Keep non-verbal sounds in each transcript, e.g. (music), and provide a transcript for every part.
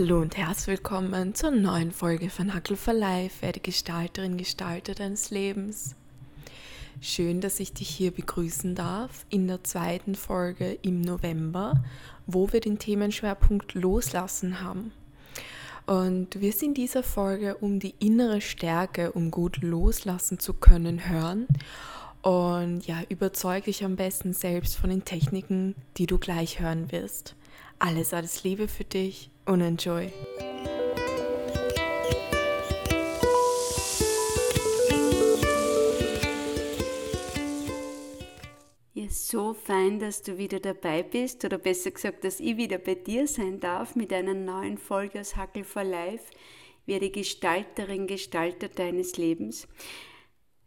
Hallo und herzlich willkommen zur neuen Folge von Huckle for Life, werde Gestalterin, Gestalter deines Lebens. Schön, dass ich dich hier begrüßen darf in der zweiten Folge im November, wo wir den Themenschwerpunkt Loslassen haben. Und wir sind in dieser Folge um die innere Stärke, um gut loslassen zu können, hören. Und ja, überzeug dich am besten selbst von den Techniken, die du gleich hören wirst. Alles, alles Liebe für dich und enjoy. Ja, so fein, dass du wieder dabei bist oder besser gesagt, dass ich wieder bei dir sein darf mit einer neuen Folge aus Hackel for Life. Werde Gestalterin, Gestalter deines Lebens.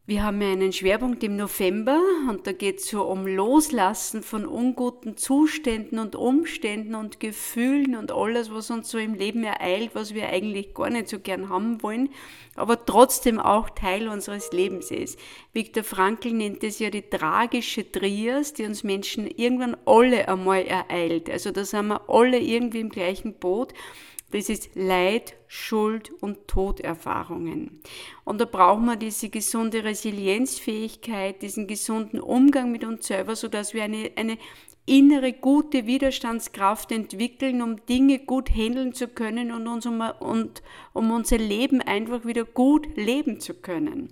Wir haben ja einen Schwerpunkt im November und da geht es so um Loslassen von unguten Zuständen und Umständen und Gefühlen und alles, was uns so im Leben ereilt, was wir eigentlich gar nicht so gern haben wollen, aber trotzdem auch Teil unseres Lebens ist. Viktor Frankl nennt es ja die tragische Trias, die uns Menschen irgendwann alle einmal ereilt. Also da sind wir alle irgendwie im gleichen Boot. Das ist Leid, Schuld und Toderfahrungen. Und da brauchen wir diese gesunde Resilienzfähigkeit, diesen gesunden Umgang mit uns selber, sodass wir eine, eine innere gute Widerstandskraft entwickeln, um Dinge gut handeln zu können und, uns um, und um unser Leben einfach wieder gut leben zu können.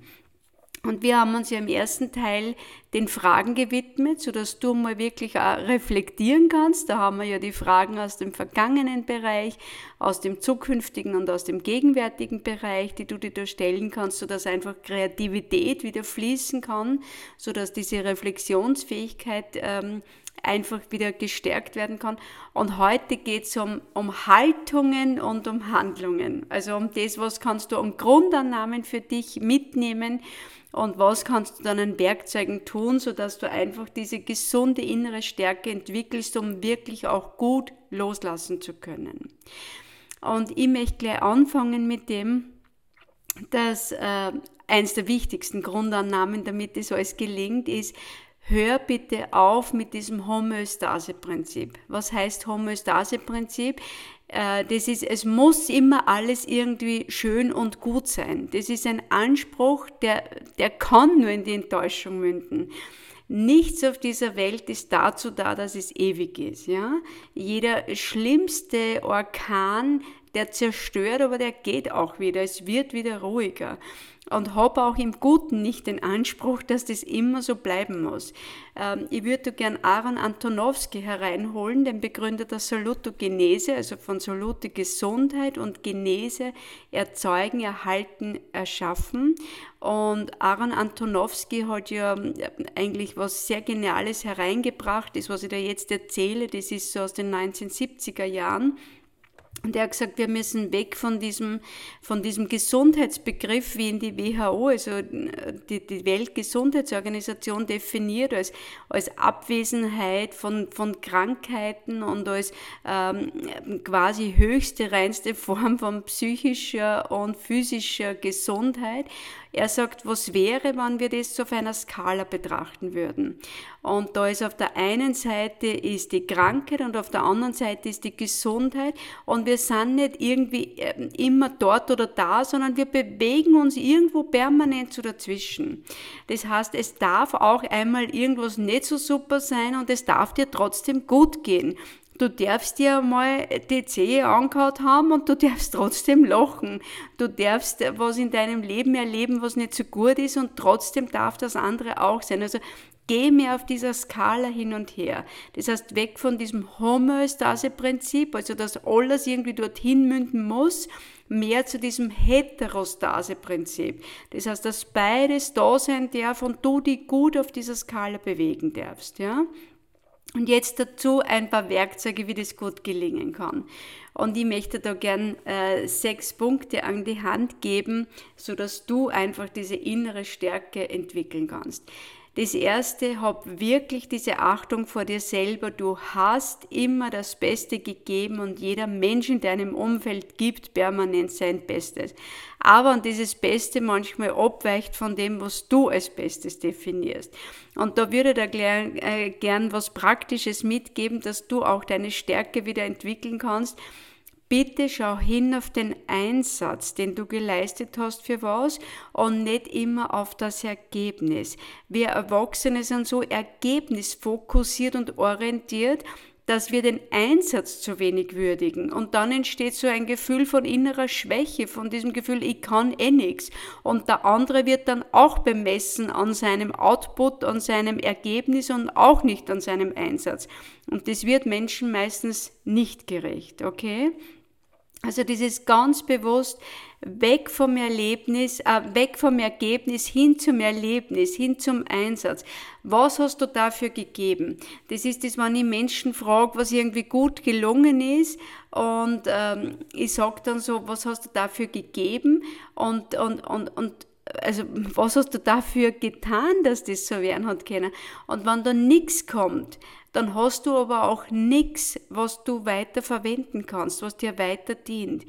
Und wir haben uns ja im ersten Teil den Fragen gewidmet, sodass du mal wirklich reflektieren kannst. Da haben wir ja die Fragen aus dem vergangenen Bereich, aus dem zukünftigen und aus dem gegenwärtigen Bereich, die du dir da stellen kannst, sodass einfach Kreativität wieder fließen kann, sodass diese Reflexionsfähigkeit ähm, einfach wieder gestärkt werden kann. Und heute geht es um, um Haltungen und um Handlungen. Also um das, was kannst du um Grundannahmen für dich mitnehmen und was kannst du dann an Werkzeugen tun, sodass du einfach diese gesunde innere Stärke entwickelst, um wirklich auch gut loslassen zu können. Und ich möchte gleich anfangen mit dem, dass äh, eins der wichtigsten Grundannahmen, damit das alles gelingt, ist, hör bitte auf mit diesem Homöostase-Prinzip. Was heißt Homöostase-Prinzip? Äh, das ist, es muss immer alles irgendwie schön und gut sein. Das ist ein Anspruch, der, der kann nur in die Enttäuschung münden. Nichts auf dieser Welt ist dazu da, dass es ewig ist. Ja? Jeder schlimmste Orkan, der zerstört, aber der geht auch wieder. Es wird wieder ruhiger und habe auch im Guten nicht den Anspruch, dass das immer so bleiben muss. Ähm, ich würde gern Aaron Antonowski hereinholen, den Begründer der Salutogenese, also von Salute Gesundheit und Genese erzeugen, erhalten, erschaffen. Und Aaron Antonowski hat ja äh, eigentlich was sehr Geniales hereingebracht. Das, was ich da jetzt erzähle, das ist so aus den 1970er Jahren. Und er hat gesagt, wir müssen weg von diesem, von diesem Gesundheitsbegriff, wie in die WHO, also die, die Weltgesundheitsorganisation definiert, als, als Abwesenheit von, von Krankheiten und als ähm, quasi höchste, reinste Form von psychischer und physischer Gesundheit. Er sagt, was wäre, wenn wir das auf einer Skala betrachten würden. Und da ist auf der einen Seite ist die Krankheit und auf der anderen Seite ist die Gesundheit. Und wir sind nicht irgendwie ähm, immer dort oder da, sondern wir bewegen uns irgendwo permanent so dazwischen. Das heißt, es darf auch einmal irgendwas nicht so super sein und es darf dir trotzdem gut gehen. Du darfst dir mal die Zehe angehaut haben und du darfst trotzdem lachen. Du darfst was in deinem Leben erleben, was nicht so gut ist und trotzdem darf das andere auch sein. Also geh mehr auf dieser Skala hin und her. Das heißt, weg von diesem Homöostase-Prinzip, also dass alles irgendwie dorthin münden muss, mehr zu diesem Heterostase-Prinzip. Das heißt, dass beides da sein darf und du dich gut auf dieser Skala bewegen darfst. Ja? Und jetzt dazu ein paar Werkzeuge, wie das gut gelingen kann. Und ich möchte da gern äh, sechs Punkte an die Hand geben, so dass du einfach diese innere Stärke entwickeln kannst. Das erste, hab wirklich diese Achtung vor dir selber. Du hast immer das Beste gegeben und jeder Mensch in deinem Umfeld gibt permanent sein Bestes. Aber und dieses Beste manchmal abweicht von dem, was du als Bestes definierst. Und da würde ich dir äh, gern was Praktisches mitgeben, dass du auch deine Stärke wieder entwickeln kannst bitte schau hin auf den Einsatz, den du geleistet hast für was und nicht immer auf das Ergebnis. Wir Erwachsene sind so ergebnisfokussiert und orientiert, dass wir den Einsatz zu wenig würdigen. Und dann entsteht so ein Gefühl von innerer Schwäche, von diesem Gefühl, ich kann eh nichts. Und der andere wird dann auch bemessen an seinem Output, an seinem Ergebnis und auch nicht an seinem Einsatz. Und das wird Menschen meistens nicht gerecht, okay? Also dieses ganz bewusst weg vom Erlebnis, äh, weg vom Ergebnis hin zum Erlebnis, hin zum Einsatz. Was hast du dafür gegeben? Das ist das, wenn ich Menschen frage, was irgendwie gut gelungen ist und ähm, ich sage dann so, was hast du dafür gegeben und, und, und, und also was hast du dafür getan, dass das so werden hat können? Und wenn da nichts kommt, dann hast du aber auch nichts, was du weiter verwenden kannst, was dir weiter dient.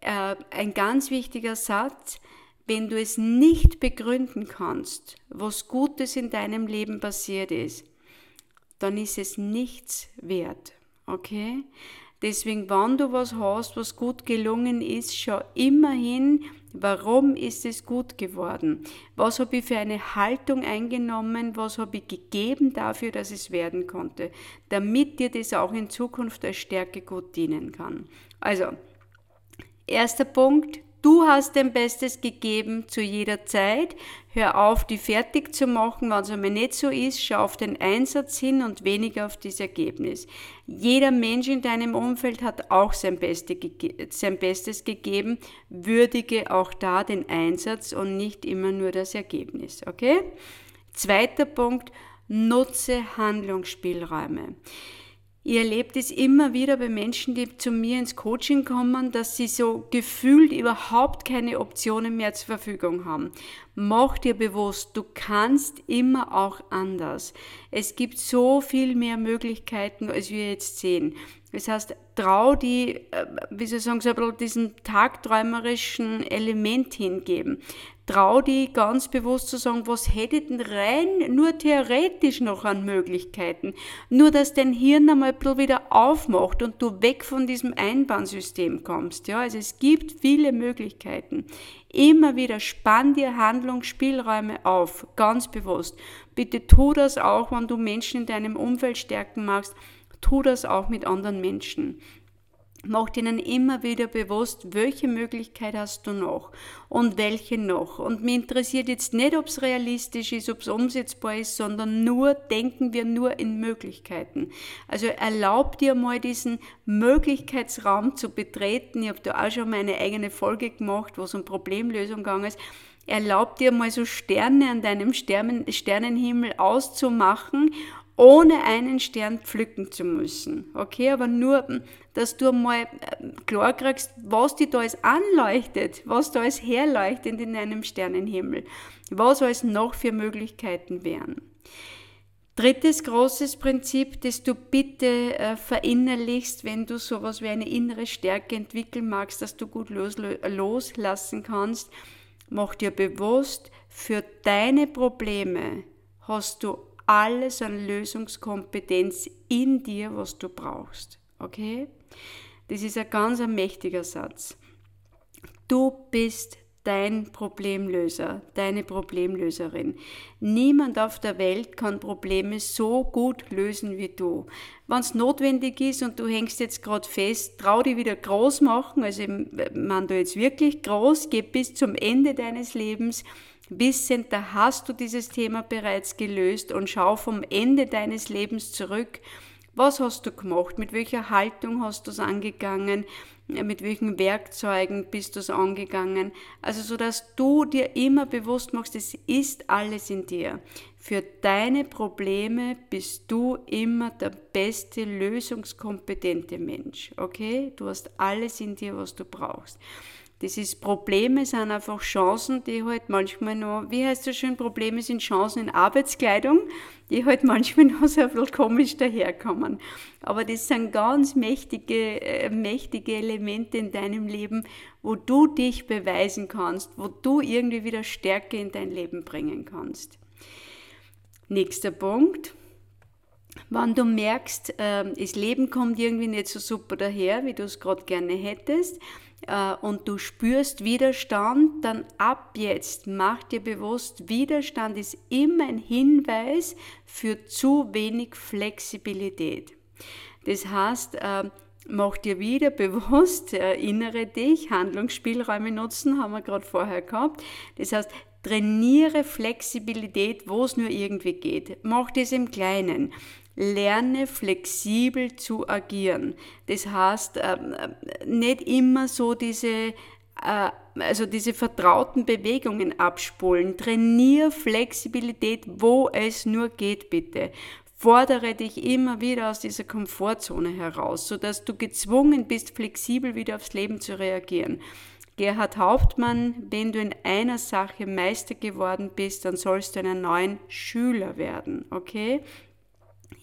Äh, ein ganz wichtiger Satz, wenn du es nicht begründen kannst, was Gutes in deinem Leben passiert ist, dann ist es nichts wert. Okay? Deswegen, wenn du was hast, was gut gelungen ist, schau immerhin, Warum ist es gut geworden? Was habe ich für eine Haltung eingenommen? Was habe ich gegeben dafür, dass es werden konnte? Damit dir das auch in Zukunft als Stärke gut dienen kann. Also, erster Punkt, Du hast dein Bestes gegeben zu jeder Zeit. Hör auf, die fertig zu machen. Wenn es einmal nicht so ist, schau auf den Einsatz hin und weniger auf das Ergebnis. Jeder Mensch in deinem Umfeld hat auch sein, Beste, sein Bestes gegeben. Würdige auch da den Einsatz und nicht immer nur das Ergebnis. Okay? Zweiter Punkt, nutze Handlungsspielräume. Ich erlebe das immer wieder bei Menschen, die zu mir ins Coaching kommen, dass sie so gefühlt überhaupt keine Optionen mehr zur Verfügung haben. Mach dir bewusst, du kannst immer auch anders. Es gibt so viel mehr Möglichkeiten, als wir jetzt sehen. Das heißt, trau die, äh, wie soll ich sagen, so ein bisschen diesen tagträumerischen Element hingeben trau die ganz bewusst zu sagen, was hätte denn rein nur theoretisch noch an Möglichkeiten? Nur, dass dein Hirn einmal ein bisschen wieder aufmacht und du weg von diesem Einbahnsystem kommst. Ja, also es gibt viele Möglichkeiten. Immer wieder spann dir Handlungsspielräume auf, ganz bewusst. Bitte tu das auch, wenn du Menschen in deinem Umfeld stärken magst. Tu das auch mit anderen Menschen. Macht ihnen immer wieder bewusst, welche Möglichkeit hast du noch und welche noch. Und mir interessiert jetzt nicht, ob es realistisch ist, ob es umsetzbar ist, sondern nur denken wir nur in Möglichkeiten. Also erlaub dir mal diesen Möglichkeitsraum zu betreten. Ich habe da auch schon meine eigene Folge gemacht, wo es um Problemlösung gegangen ist. Erlaub dir mal so Sterne an deinem Sternen, Sternenhimmel auszumachen ohne einen Stern pflücken zu müssen. Okay, aber nur, dass du mal äh, klar kriegst, was dir da alles anleuchtet, was da alles herleuchtet in deinem Sternenhimmel, was alles noch für Möglichkeiten wären. Drittes großes Prinzip, das du bitte äh, verinnerlichst, wenn du sowas wie eine innere Stärke entwickeln magst, dass du gut los, loslassen kannst, mach dir bewusst, für deine Probleme hast du alles an Lösungskompetenz in dir, was du brauchst. Okay? Das ist ein ganz ein mächtiger Satz. Du bist dein Problemlöser, deine Problemlöserin. Niemand auf der Welt kann Probleme so gut lösen wie du. Wenn es notwendig ist und du hängst jetzt gerade fest, trau dich wieder groß machen, also man du jetzt wirklich groß, geh bis zum Ende deines Lebens wissend, da hast du dieses Thema bereits gelöst und schau vom Ende deines Lebens zurück. Was hast du gemacht? Mit welcher Haltung hast du es angegangen? Mit welchen Werkzeugen bist du es angegangen? Also, so dass du dir immer bewusst machst, es ist alles in dir. Für deine Probleme bist du immer der beste, lösungskompetente Mensch. Okay? Du hast alles in dir, was du brauchst. Das ist Probleme sind einfach Chancen, die halt manchmal noch, wie heißt das schön, Probleme sind Chancen in Arbeitskleidung, die halt (laughs) manchmal noch so ein bisschen komisch daherkommen. Aber das sind ganz mächtige, äh, mächtige Elemente in deinem Leben, wo du dich beweisen kannst, wo du irgendwie wieder Stärke in dein Leben bringen kannst. Nächster Punkt. wenn du merkst, äh, das Leben kommt irgendwie nicht so super daher, wie du es gerade gerne hättest, äh, und du spürst Widerstand, dann ab jetzt mach dir bewusst, Widerstand ist immer ein Hinweis für zu wenig Flexibilität. Das heißt, äh, mach dir wieder bewusst, erinnere dich, Handlungsspielräume nutzen, haben wir gerade vorher gehabt. Das heißt, trainiere Flexibilität, wo es nur irgendwie geht. Mach das im Kleinen lerne flexibel zu agieren. Das heißt, ähm, nicht immer so diese, äh, also diese vertrauten Bewegungen abspulen. Trainier Flexibilität, wo es nur geht, bitte. Fordere dich immer wieder aus dieser Komfortzone heraus, sodass du gezwungen bist, flexibel wieder aufs Leben zu reagieren. Gerhard Hauptmann, wenn du in einer Sache Meister geworden bist, dann sollst du einen neuen Schüler werden, okay?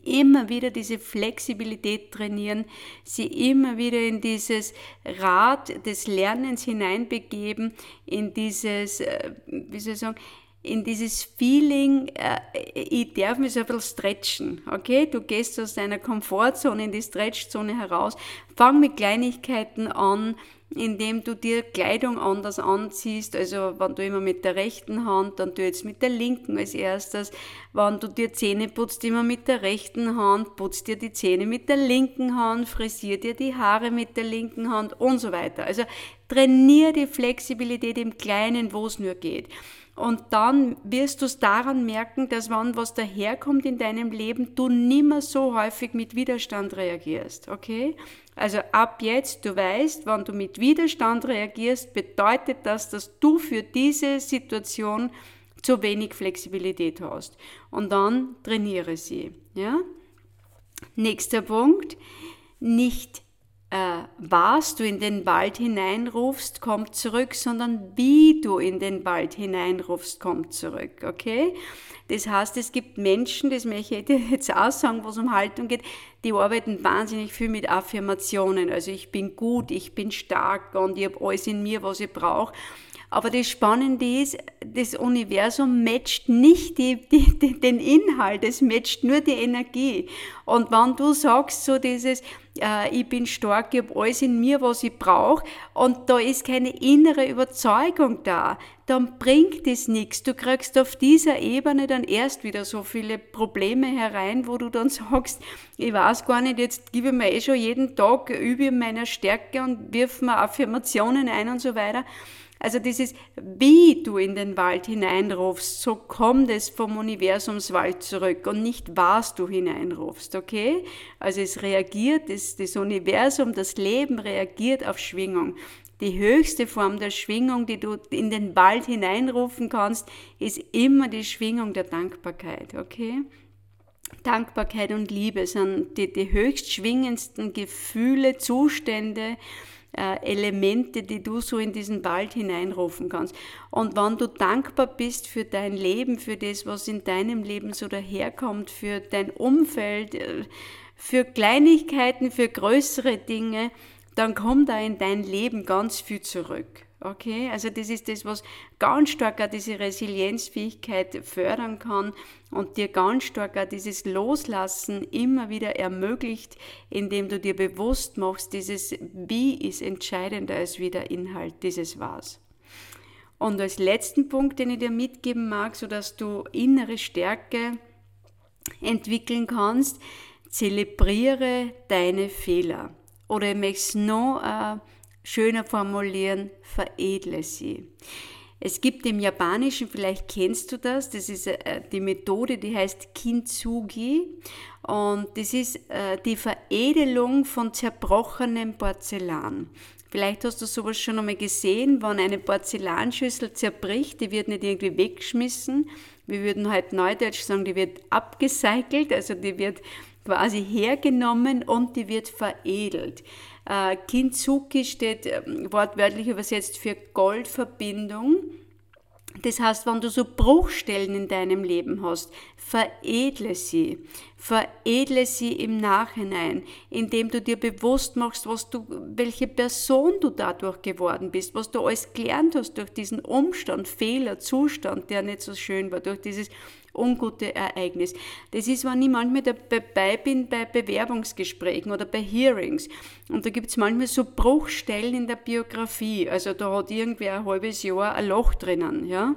Immer wieder diese Flexibilität trainieren, sie immer wieder in dieses Rad des Lernens hineinbegeben, in dieses, äh, wie soll ich sagen, in dieses Feeling, äh, ich darf mich so ein bisschen stretchen, okay? Du gehst aus deiner Komfortzone in die Stretchzone heraus, fang mit Kleinigkeiten an, indem du dir Kleidung anders anziehst, also wenn du immer mit der rechten Hand, dann tu jetzt mit der linken als erstes, wenn du dir Zähne putzt, immer mit der rechten Hand, putzt dir die Zähne mit der linken Hand, frisier dir die Haare mit der linken Hand und so weiter. Also trainier die Flexibilität im Kleinen, wo es nur geht. Und dann wirst du es daran merken, dass wenn was daherkommt in deinem Leben, du nimmer so häufig mit Widerstand reagierst, okay? Also ab jetzt, du weißt, wenn du mit Widerstand reagierst, bedeutet das, dass du für diese Situation zu wenig Flexibilität hast. Und dann trainiere sie, ja? Nächster Punkt, nicht äh, was du in den Wald hineinrufst, kommt zurück, sondern wie du in den Wald hineinrufst, kommt zurück. Okay? Das heißt, es gibt Menschen, das möchte ich (laughs) jetzt auch sagen, wo es um Haltung geht, die arbeiten wahnsinnig viel mit Affirmationen. Also ich bin gut, ich bin stark und ich habe alles in mir, was ich brauche. Aber das Spannende ist, das Universum matcht nicht die, die, die, den Inhalt, es matcht nur die Energie. Und wenn du sagst so dieses, äh, ich bin stark, ich habe alles in mir, was ich brauche, und da ist keine innere Überzeugung da, dann bringt es nichts. Du kriegst auf dieser Ebene dann erst wieder so viele Probleme herein, wo du dann (laughs) sagst, ich weiß gar nicht, jetzt gebe ich mir eh schon jeden Tag, übe meine Stärke und wirf mir Affirmationen ein und so weiter. Also dieses, wie du in den Wald hineinrufst, so kommt es vom Universumswald zurück und nicht was du hineinrufst, okay? Also es reagiert, das, das Universum, das Leben reagiert auf Schwingung. Die höchste Form der Schwingung, die du in den Wald hineinrufen kannst, ist immer die Schwingung der Dankbarkeit, okay? Dankbarkeit und Liebe sind die, die höchst schwingendsten Gefühle, Zustände, äh, Elemente, die du so in diesen Wald hineinrufen kannst. Und wenn du dankbar bist für dein Leben, für das, was in deinem Leben so daherkommt, für dein Umfeld, äh, für Kleinigkeiten, für größere Dinge, dann kommt da in dein Leben ganz viel zurück. Okay, also das ist das, was ganz stark auch diese Resilienzfähigkeit fördern kann und dir ganz stark auch dieses Loslassen immer wieder ermöglicht, indem du dir bewusst machst, dieses Wie ist entscheidender als wie der Inhalt dieses Was. Und als letzten Punkt, den ich dir mitgeben mag, so dass du innere Stärke entwickeln kannst, zelebriere deine Fehler. Oder ich möchte es noch äh, schöner formulieren, veredle sie. Es gibt im Japanischen, vielleicht kennst du das, das ist äh, die Methode, die heißt Kintsugi und das ist äh, die Veredelung von zerbrochenem Porzellan. Vielleicht hast du sowas schon einmal gesehen, wenn eine Porzellanschüssel zerbricht, die wird nicht irgendwie weggeschmissen. Wir würden heute neudeutsch sagen, die wird abgecycelt, also die wird quasi hergenommen und die wird veredelt. Äh, Kintsuki steht ähm, wortwörtlich übersetzt für Goldverbindung. Das heißt, wenn du so Bruchstellen in deinem Leben hast, veredle sie. Veredle sie im Nachhinein, indem du dir bewusst machst, was du, welche Person du dadurch geworden bist, was du alles gelernt hast durch diesen Umstand, Fehler, Zustand, der nicht so schön war, durch dieses ungute Ereignis. Das ist, wenn ich manchmal dabei bin bei Bewerbungsgesprächen oder bei Hearings. Und da gibt es manchmal so Bruchstellen in der Biografie. Also da hat irgendwer ein halbes Jahr ein Loch drinnen. Ja?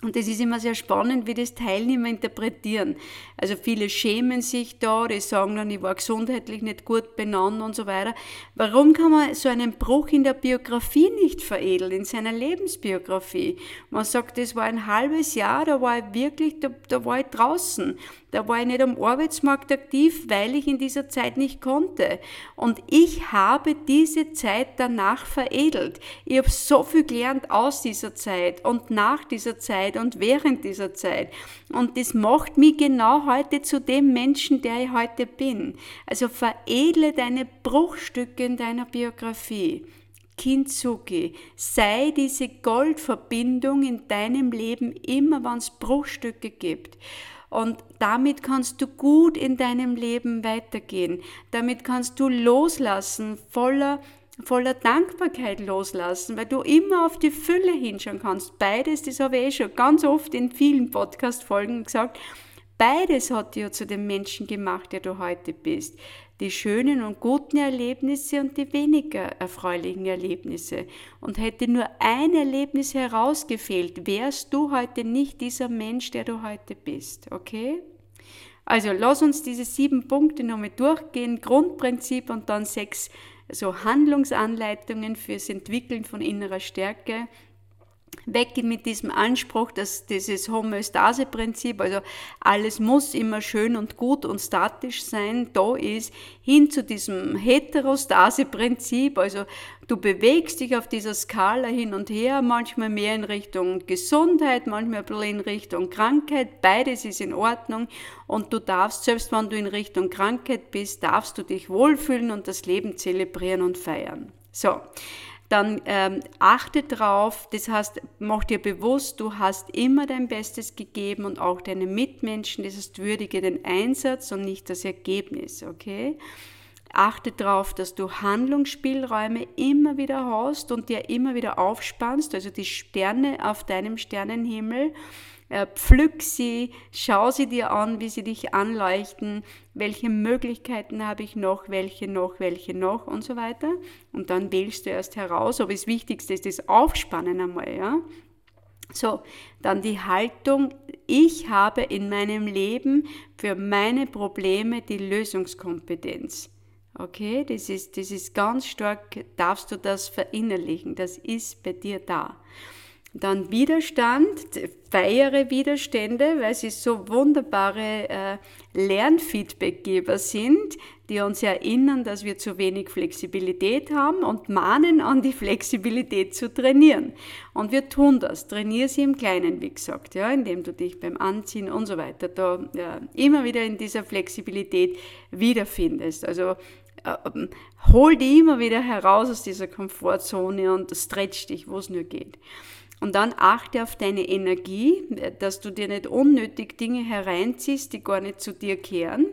Und das ist immer sehr spannend, wie das Teilnehmer interpretieren. Also viele schämen sich da, die sagen dann, ich war gesundheitlich nicht gut benannt und so weiter. Warum kann man so einen Bruch in der Biografie nicht veredeln, in seiner Lebensbiografie? Man sagt, das war ein halbes Jahr, da war ich wirklich, da, da war ich draußen. Da war ich nicht am Arbeitsmarkt aktiv, weil ich in dieser Zeit nicht konnte. Und ich habe diese Zeit danach veredelt. Ich habe so viel gelernt aus dieser Zeit und nach dieser Zeit und während dieser Zeit. Und das macht mich genau heute zu dem Menschen, der ich heute bin. Also veredle deine Bruchstücke in deiner Biografie. Kintsugi, sei diese Goldverbindung in deinem Leben immer, wenn es Bruchstücke gibt. Und damit kannst du gut in deinem Leben weitergehen. Damit kannst du loslassen, voller, voller Dankbarkeit loslassen, weil du immer auf die Fülle hinschauen kannst. Beides, das habe ich eh schon ganz oft in vielen Podcast-Folgen gesagt, beides hat dir zu dem Menschen gemacht, der du heute bist die schönen und guten Erlebnisse und die weniger erfreulichen Erlebnisse. Und hätte nur ein Erlebnis herausgefehlt, wärst du heute nicht dieser Mensch, der du heute bist. Okay? Also lass uns diese sieben Punkte nochmal durchgehen, Grundprinzip und dann sechs so Handlungsanleitungen fürs Entwickeln von innerer Stärke weg mit diesem Anspruch, dass dieses Homöostase-Prinzip, also alles muss immer schön und gut und statisch sein, da ist, hin zu diesem Heterostase-Prinzip, also du bewegst dich auf dieser Skala hin und her, manchmal mehr in Richtung Gesundheit, manchmal in Richtung Krankheit, beides ist in Ordnung und du darfst, selbst wenn du in Richtung Krankheit bist, darfst du dich wohlfühlen und das Leben zelebrieren und feiern. So, dann ähm, achte drauf, das heißt, mach dir bewusst, du hast immer dein Bestes gegeben und auch deine Mitmenschen, das heißt, würdige den Einsatz und nicht das Ergebnis, okay? Achte darauf, dass du Handlungsspielräume immer wieder hast und dir immer wieder aufspannst, also die Sterne auf deinem Sternenhimmel äh, pflück sie, schau sie dir an, wie sie dich anleuchten, welche Möglichkeiten habe ich noch, welche noch, welche noch und so weiter. Und dann wählst du erst heraus, aber das Wichtigste ist das Aufspannen einmal, ja. So, dann die Haltung, ich habe in meinem Leben für meine Probleme die Lösungskompetenz. Okay, das ist, das ist ganz stark, darfst du das verinnerlichen, das ist bei dir da. Dann Widerstand, feiere Widerstände, weil sie so wunderbare äh, Lernfeedbackgeber sind, die uns erinnern, dass wir zu wenig Flexibilität haben und mahnen an, die Flexibilität zu trainieren. Und wir tun das. Trainiere sie im Kleinen, wie gesagt, ja, indem du dich beim Anziehen und so weiter da ja, immer wieder in dieser Flexibilität wiederfindest. Also äh, hol die immer wieder heraus aus dieser Komfortzone und stretch dich, wo es nur geht. Und dann achte auf deine Energie, dass du dir nicht unnötig Dinge hereinziehst, die gar nicht zu dir kehren.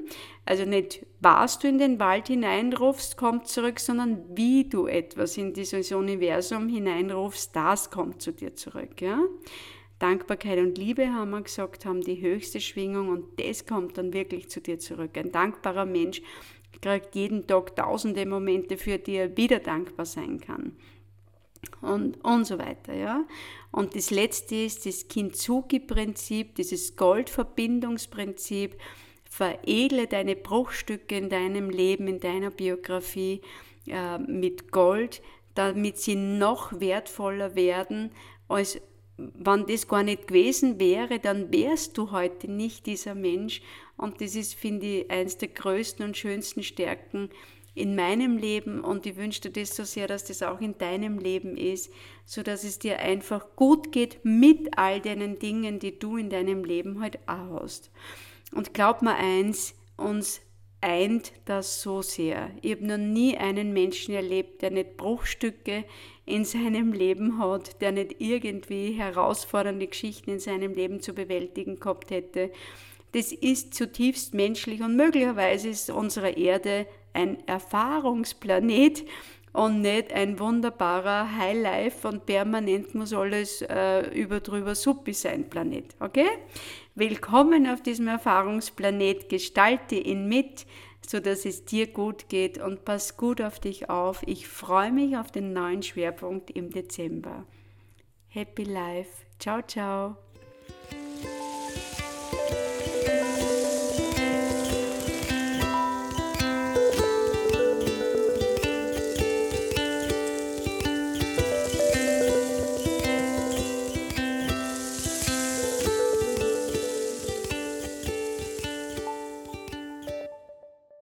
Also nicht, was du in den Wald hineinrufst, kommt zurück, sondern wie du etwas in dieses Universum hineinrufst, das kommt zu dir zurück. Ja? Dankbarkeit und Liebe, haben wir gesagt, haben die höchste Schwingung und das kommt dann wirklich zu dir zurück. Ein dankbarer Mensch kriegt jeden Tag tausende Momente, für die er wieder dankbar sein kann und, und so weiter. Ja? Und das letzte ist das Kintsugi-Prinzip, dieses Goldverbindungsprinzip. Veredle deine Bruchstücke in deinem Leben, in deiner Biografie äh, mit Gold, damit sie noch wertvoller werden, als wenn das gar nicht gewesen wäre, dann wärst du heute nicht dieser Mensch. Und das ist, finde ich, eines der größten und schönsten Stärken in meinem Leben und ich wünsche dir das so sehr, dass das auch in deinem Leben ist, so dass es dir einfach gut geht mit all deinen Dingen, die du in deinem Leben halt auch hast. Und glaub mir eins, uns eint das so sehr. Ich habe noch nie einen Menschen erlebt, der nicht Bruchstücke in seinem Leben hat, der nicht irgendwie herausfordernde Geschichten in seinem Leben zu bewältigen gehabt hätte. Das ist zutiefst menschlich und möglicherweise ist unsere Erde ein Erfahrungsplanet, und nicht ein wunderbarer Highlife und permanent muss alles äh, über drüber suppi sein Planet. Okay? Willkommen auf diesem Erfahrungsplanet, gestalte ihn mit, sodass es dir gut geht und pass gut auf dich auf. Ich freue mich auf den neuen Schwerpunkt im Dezember. Happy Life. Ciao, ciao.